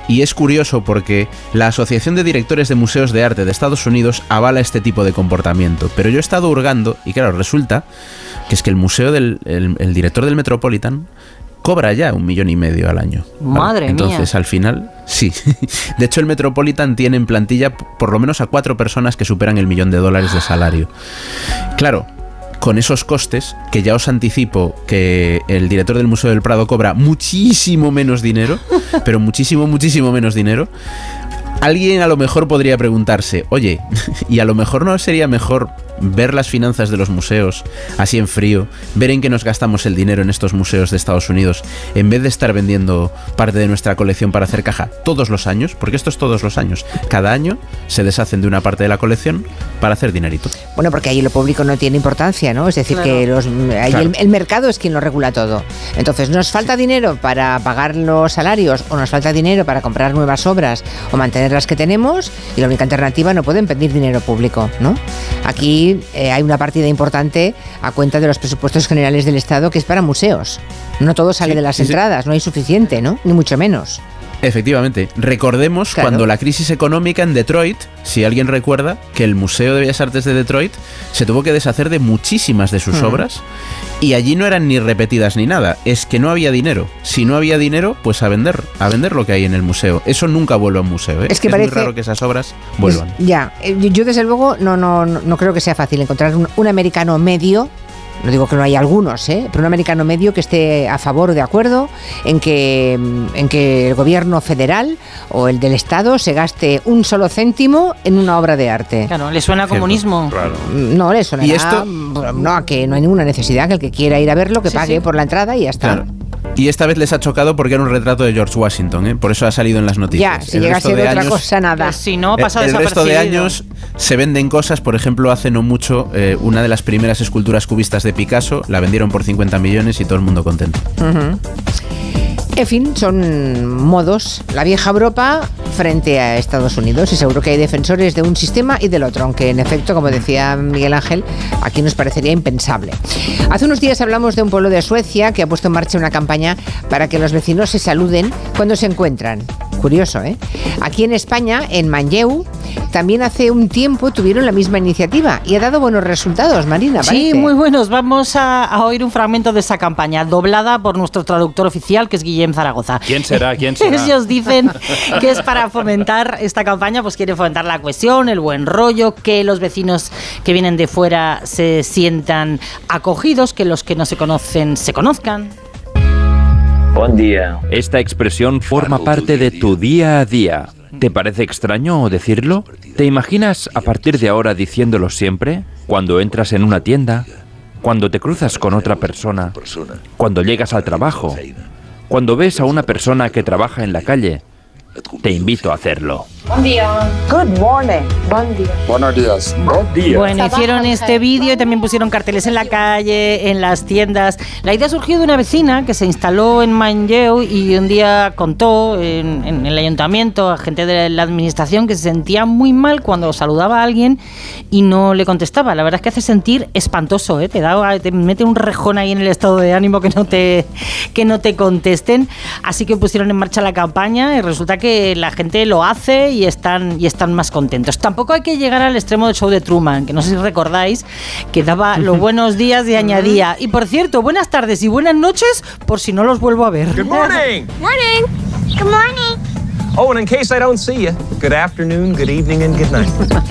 y es curioso porque la Asociación de Directores de Museos de Arte de Estados Unidos avala este tipo de comportamiento. Pero yo he estado hurgando y claro, resulta que es que el museo del el, director del Metropolitan cobra ya un millón y medio al año. Madre Entonces, al final, sí. De hecho, el Metropolitan tiene en plantilla por lo menos a cuatro personas que superan el millón de dólares de salario. Claro, con esos costes, que ya os anticipo que el director del Museo del Prado cobra muchísimo menos dinero, pero muchísimo, muchísimo menos dinero, alguien a lo mejor podría preguntarse, oye, ¿y a lo mejor no sería mejor ver las finanzas de los museos así en frío, ver en qué nos gastamos el dinero en estos museos de Estados Unidos, en vez de estar vendiendo parte de nuestra colección para hacer caja todos los años, porque esto es todos los años, cada año se deshacen de una parte de la colección para hacer dinerito. Bueno, porque ahí lo público no tiene importancia, ¿no? Es decir, que los, el, mercado es quien lo regula todo. Entonces, ¿nos falta dinero para pagar los salarios o nos falta dinero para comprar nuevas obras o mantener las que tenemos? Y la única alternativa no pueden pedir dinero público, ¿no? Aquí eh, hay una partida importante a cuenta de los presupuestos generales del Estado que es para museos. No todo sale de las entradas, no hay suficiente, ¿no? Ni mucho menos. Efectivamente. Recordemos cuando la crisis económica en Detroit, si alguien recuerda, que el Museo de Bellas Artes de Detroit se tuvo que deshacer de muchísimas de sus obras y allí no eran ni repetidas ni nada. Es que no había dinero. Si no había dinero, pues a vender, a vender lo que hay en el museo. Eso nunca vuelve a un museo. ¿eh? Es que es muy raro que esas obras vuelvan. ya, eh, yo desde luego no, no, no creo que sea fácil encontrar un, un americano medio no digo que no haya algunos, ¿eh? pero un americano medio que esté a favor o de acuerdo en que, en que el gobierno federal o el del Estado se gaste un solo céntimo en una obra de arte. Claro, ¿le suena a comunismo? No, le suena a no, a que no hay ninguna necesidad, que el que quiera ir a verlo, que pague por la entrada y ya está. Y esta vez les ha chocado porque era un retrato de George Washington, ¿eh? por eso ha salido en las noticias. Ya, si llega a ser otra cosa, nada. Pues si no, pasa el, el resto de años se venden cosas, por ejemplo, hace no mucho, eh, una de las primeras esculturas cubistas de Picasso la vendieron por 50 millones y todo el mundo contento. En fin, son modos. La vieja Europa frente a Estados Unidos y seguro que hay defensores de un sistema y del otro, aunque en efecto, como decía Miguel Ángel, aquí nos parecería impensable. Hace unos días hablamos de un pueblo de Suecia que ha puesto en marcha una campaña para que los vecinos se saluden cuando se encuentran. Curioso, ¿eh? Aquí en España, en Manlleu, también hace un tiempo tuvieron la misma iniciativa y ha dado buenos resultados, Marina. Sí, muy buenos. Vamos a, oír un fragmento de esa campaña, doblada por nuestro traductor oficial, que es Guillem Zaragoza. ¿Quién será? ¿Quién será? Ellos dicen que es para fomentar esta campaña, pues quiere fomentar la cohesión, el buen rollo, que los vecinos que vienen de fuera se sientan acogidos, que los que no se conocen se conozcan. Buen día. Esta expresión forma parte de tu día a día. ¿Te parece extraño decirlo? ¿Te imaginas a partir de ahora diciéndolo siempre? Cuando entras en una tienda, cuando te cruzas con otra persona, cuando llegas al trabajo, cuando ves a una persona que trabaja en la calle, te invito a hacerlo. Buen día. Good morning. Buen día. Buenos días. Buen día. Bueno, hicieron este vídeo y también pusieron carteles en la calle, en las tiendas. La idea surgió de una vecina que se instaló en Manlleu y un día contó en, el ayuntamiento a gente de la administración que se sentía muy mal cuando saludaba a alguien y no le contestaba. La verdad es que hace sentir espantoso, ¿eh? te, da, te mete un rejón ahí en el estado de ánimo que no te, que no te contesten. Así que pusieron en marcha la campaña y resulta que la gente lo hace y están, y están más contentos. Tampoco hay que llegar al extremo del show de Truman, que no sé si recordáis, que daba los buenos días y añadía. Y por cierto, buenas tardes y buenas noches por si no los vuelvo a ver. Good morning. Morning. Good morning. Oh, and in case I don't see you, good afternoon, good evening and good night.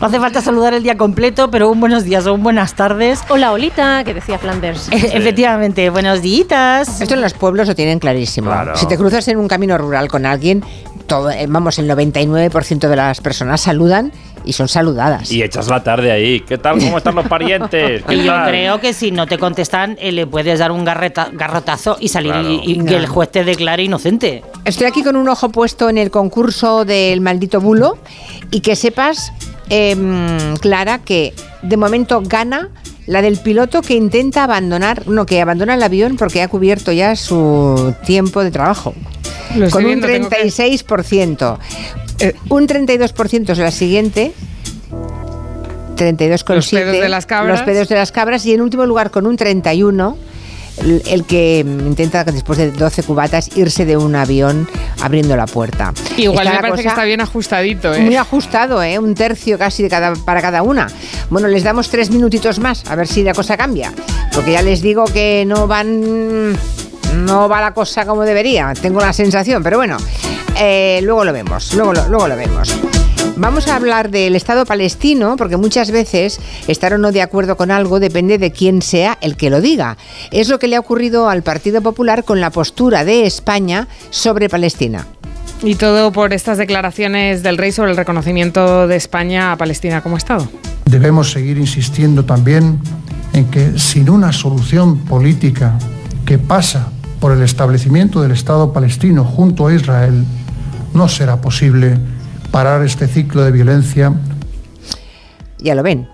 No hace falta saludar el día completo, pero un buenos días o un buenas tardes. Hola, Olita, que decía Flanders. Efectivamente, buenos días. Esto en los pueblos lo tienen clarísimo. Si te cruzas en un camino rural con alguien, todo, eh, vamos, el 99% de las personas saludan y son saludadas. Y echas la tarde ahí. ¿Qué tal? ¿Cómo están los parientes? y yo creo que si no te contestan, eh, le puedes dar un garrotazo y salir y, que el juez te declare inocente. Estoy aquí con un ojo puesto en el concurso del maldito bulo y que sepas, em, Clara, que de momento gana la del piloto que intenta abandonar, no, que abandona el avión porque ha cubierto ya su tiempo de trabajo con un 36%. Eh, un 32% es la siguiente. 32,7. Los pedos de las cabras. Los pedos de las cabras. Y en último lugar, con un 31, el, que intenta, después de 12 cubatas, irse de un avión abriendo la puerta. Igual me parece que está bien ajustadito, ¿eh? Muy ajustado, ¿eh? Un tercio casi de cada, para cada una. Bueno, les damos tres minutitos más, a ver si la cosa cambia. Porque ya les digo que no van no va la cosa como debería, tengo la sensación, pero bueno, eh, luego lo vemos, luego luego lo vemos. Vamos a hablar del Estado palestino, porque muchas veces estar o no de acuerdo con algo depende de quién sea el que lo diga. Es lo que le ha ocurrido al Partido Popular con la postura de España sobre Palestina. Y todo por estas declaraciones del rey sobre el reconocimiento de España a Palestina como Estado. Debemos seguir insistiendo también en que sin una solución política que pasa por el establecimiento del Estado palestino junto a Israel, no será posible parar este ciclo de violencia. Ya lo ven,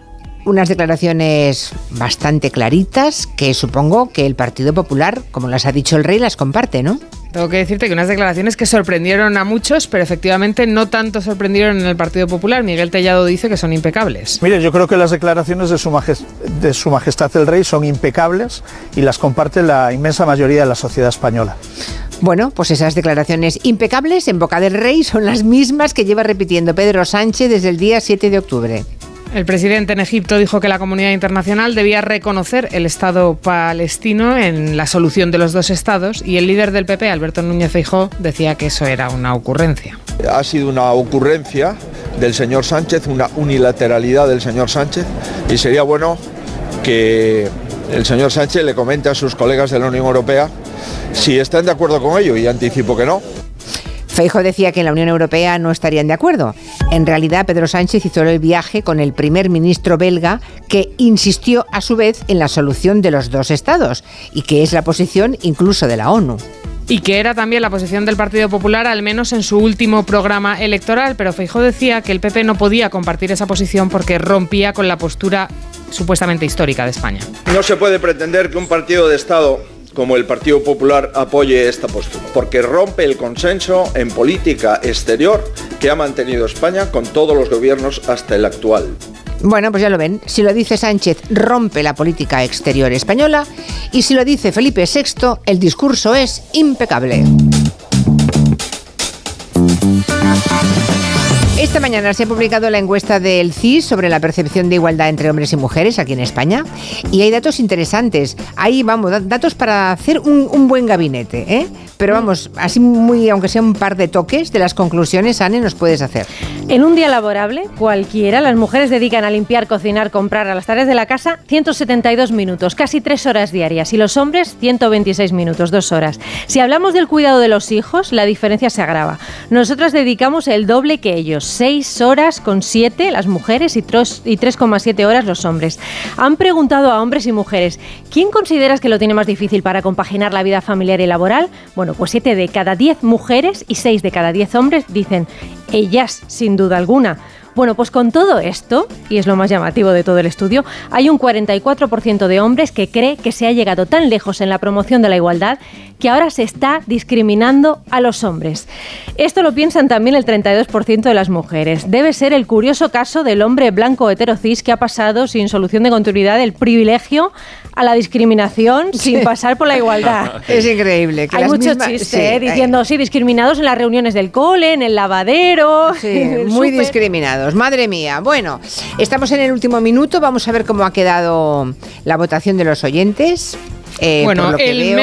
unas declaraciones bastante claritas que supongo que el Partido Popular, como las ha dicho el rey, las comparte, ¿no? Tengo que decirte que unas declaraciones que sorprendieron a muchos, pero efectivamente no tanto sorprendieron en el Partido Popular. Miguel Tellado dice que son impecables. Mire, yo creo que las declaraciones de su, de su Majestad el Rey son impecables y las comparte la inmensa mayoría de la sociedad española. Bueno, pues esas declaraciones impecables en boca del rey son las mismas que lleva repitiendo Pedro Sánchez desde el día 7 de octubre. El presidente en Egipto dijo que la comunidad internacional debía reconocer el Estado palestino en la solución de los dos estados y el líder del PP, Alberto Núñez Feijóo, decía que eso era una ocurrencia. Ha sido una ocurrencia del señor Sánchez, una unilateralidad del señor Sánchez y sería bueno que el señor Sánchez le comenta a sus colegas de la Unión Europea si están de acuerdo con ello y anticipo que no. Feijo decía que en la Unión Europea no estarían de acuerdo. En realidad, Pedro Sánchez hizo el viaje con el primer ministro belga, que insistió a su vez en la solución de los dos estados, y que es la posición incluso de la ONU. Y que era también la posición del Partido Popular, al menos en su último programa electoral, pero Feijóo decía que el PP no podía compartir esa posición porque rompía con la postura supuestamente histórica de España. No se puede pretender que un partido de Estado como el Partido Popular apoye esta postura, porque rompe el consenso en política exterior que ha mantenido España con todos los gobiernos hasta el actual. Bueno, pues ya lo ven. Si lo dice Sánchez, rompe la política exterior española. Y si lo dice Felipe VI, el discurso es impecable. Esta mañana se ha publicado la encuesta del CIS sobre la percepción de igualdad entre hombres y mujeres aquí en España y hay datos interesantes. Ahí vamos, datos para hacer un, buen gabinete, ¿eh? Pero vamos, así muy, aunque sea un par de toques de las conclusiones, Anne, nos puedes hacer. En un día laborable, cualquiera, las mujeres dedican a limpiar, cocinar, comprar a las tareas de la casa 172 minutos, casi tres horas diarias, y los hombres 126 minutos, dos horas. Si hablamos del cuidado de los hijos, la diferencia se agrava. Nosotras dedicamos el doble que ellos 6 horas con 7 las mujeres y 3,7 horas los hombres. Han preguntado a hombres y mujeres, ¿quién consideras que lo tiene más difícil para compaginar la vida familiar y laboral? Bueno, pues 7 de cada 10 mujeres y 6 de cada 10 hombres dicen, ellas, sin duda alguna. Bueno, pues con todo esto, y es lo más llamativo de todo el estudio, hay un 44% de hombres que cree que se ha llegado tan lejos en la promoción de la igualdad que ahora se está discriminando a los hombres. Esto lo piensan también el 32% de las mujeres. Debe ser el curioso caso del hombre blanco heterocis que ha pasado sin solución de continuidad del privilegio a la discriminación sin pasar por la igualdad. Es increíble. hay muchos chistes ¿eh? diciendo, sí, discriminados en las reuniones del cole, en el lavadero. Sí, muy discriminados. Madre mía. Bueno, estamos en el último minuto. Vamos a ver cómo ha quedado la votación de los oyentes. Eh, bueno, el,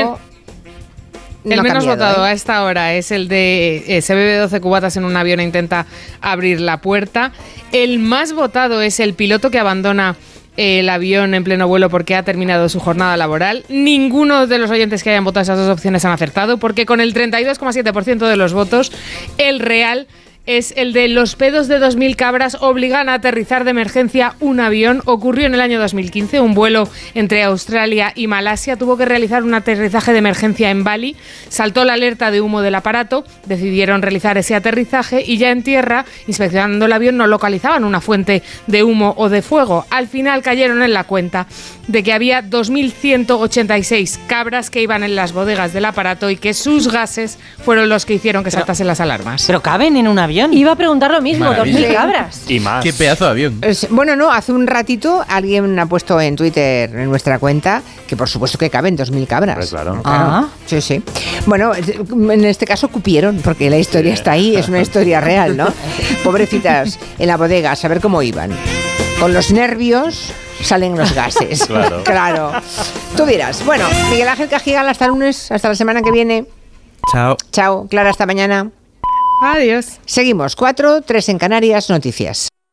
el menos votado ¿eh? a esta hora es el de eh, se bebe 12 cubatas en un avión e intenta abrir la puerta. El más votado es el piloto que abandona el avión en pleno vuelo porque ha terminado su jornada laboral. Ninguno de los oyentes que hayan votado esas dos opciones han acertado porque con el 32,7% de los votos, el real es el de los pedos de 2.000 cabras obligan a aterrizar de emergencia un avión. Ocurrió en el año 2015. Un vuelo entre Australia y Malasia tuvo que realizar un aterrizaje de emergencia en Bali. Saltó la alerta de humo del aparato. Decidieron realizar ese aterrizaje y ya en tierra, inspeccionando el avión, no localizaban una fuente de humo o de fuego. Al final cayeron en la cuenta de que había 2.186 cabras que iban en las bodegas del aparato y que sus gases fueron los que hicieron que saltasen las alarmas. Pero caben en un avión. Iba a preguntar lo mismo, dos mil cabras. Y más. Qué pedazo de avión. bueno, no, hace un ratito alguien ha puesto en Twitter, en nuestra cuenta, que por supuesto que caben dos mil cabras. Pues claro. Ah. Sí, sí. Bueno, en este caso cupieron, porque la historia está ahí, es una historia real, ¿no? Pobrecitas en la bodega, a saber cómo iban. Con los nervios salen los gases. claro. claro. Tú dirás. Bueno, Miguel Ángel Cajigal, hasta el lunes, hasta la semana que viene. Chao. Chao. Clara, hasta mañana. Adiós. Seguimos. Cuatro, tres en Canarias, noticias.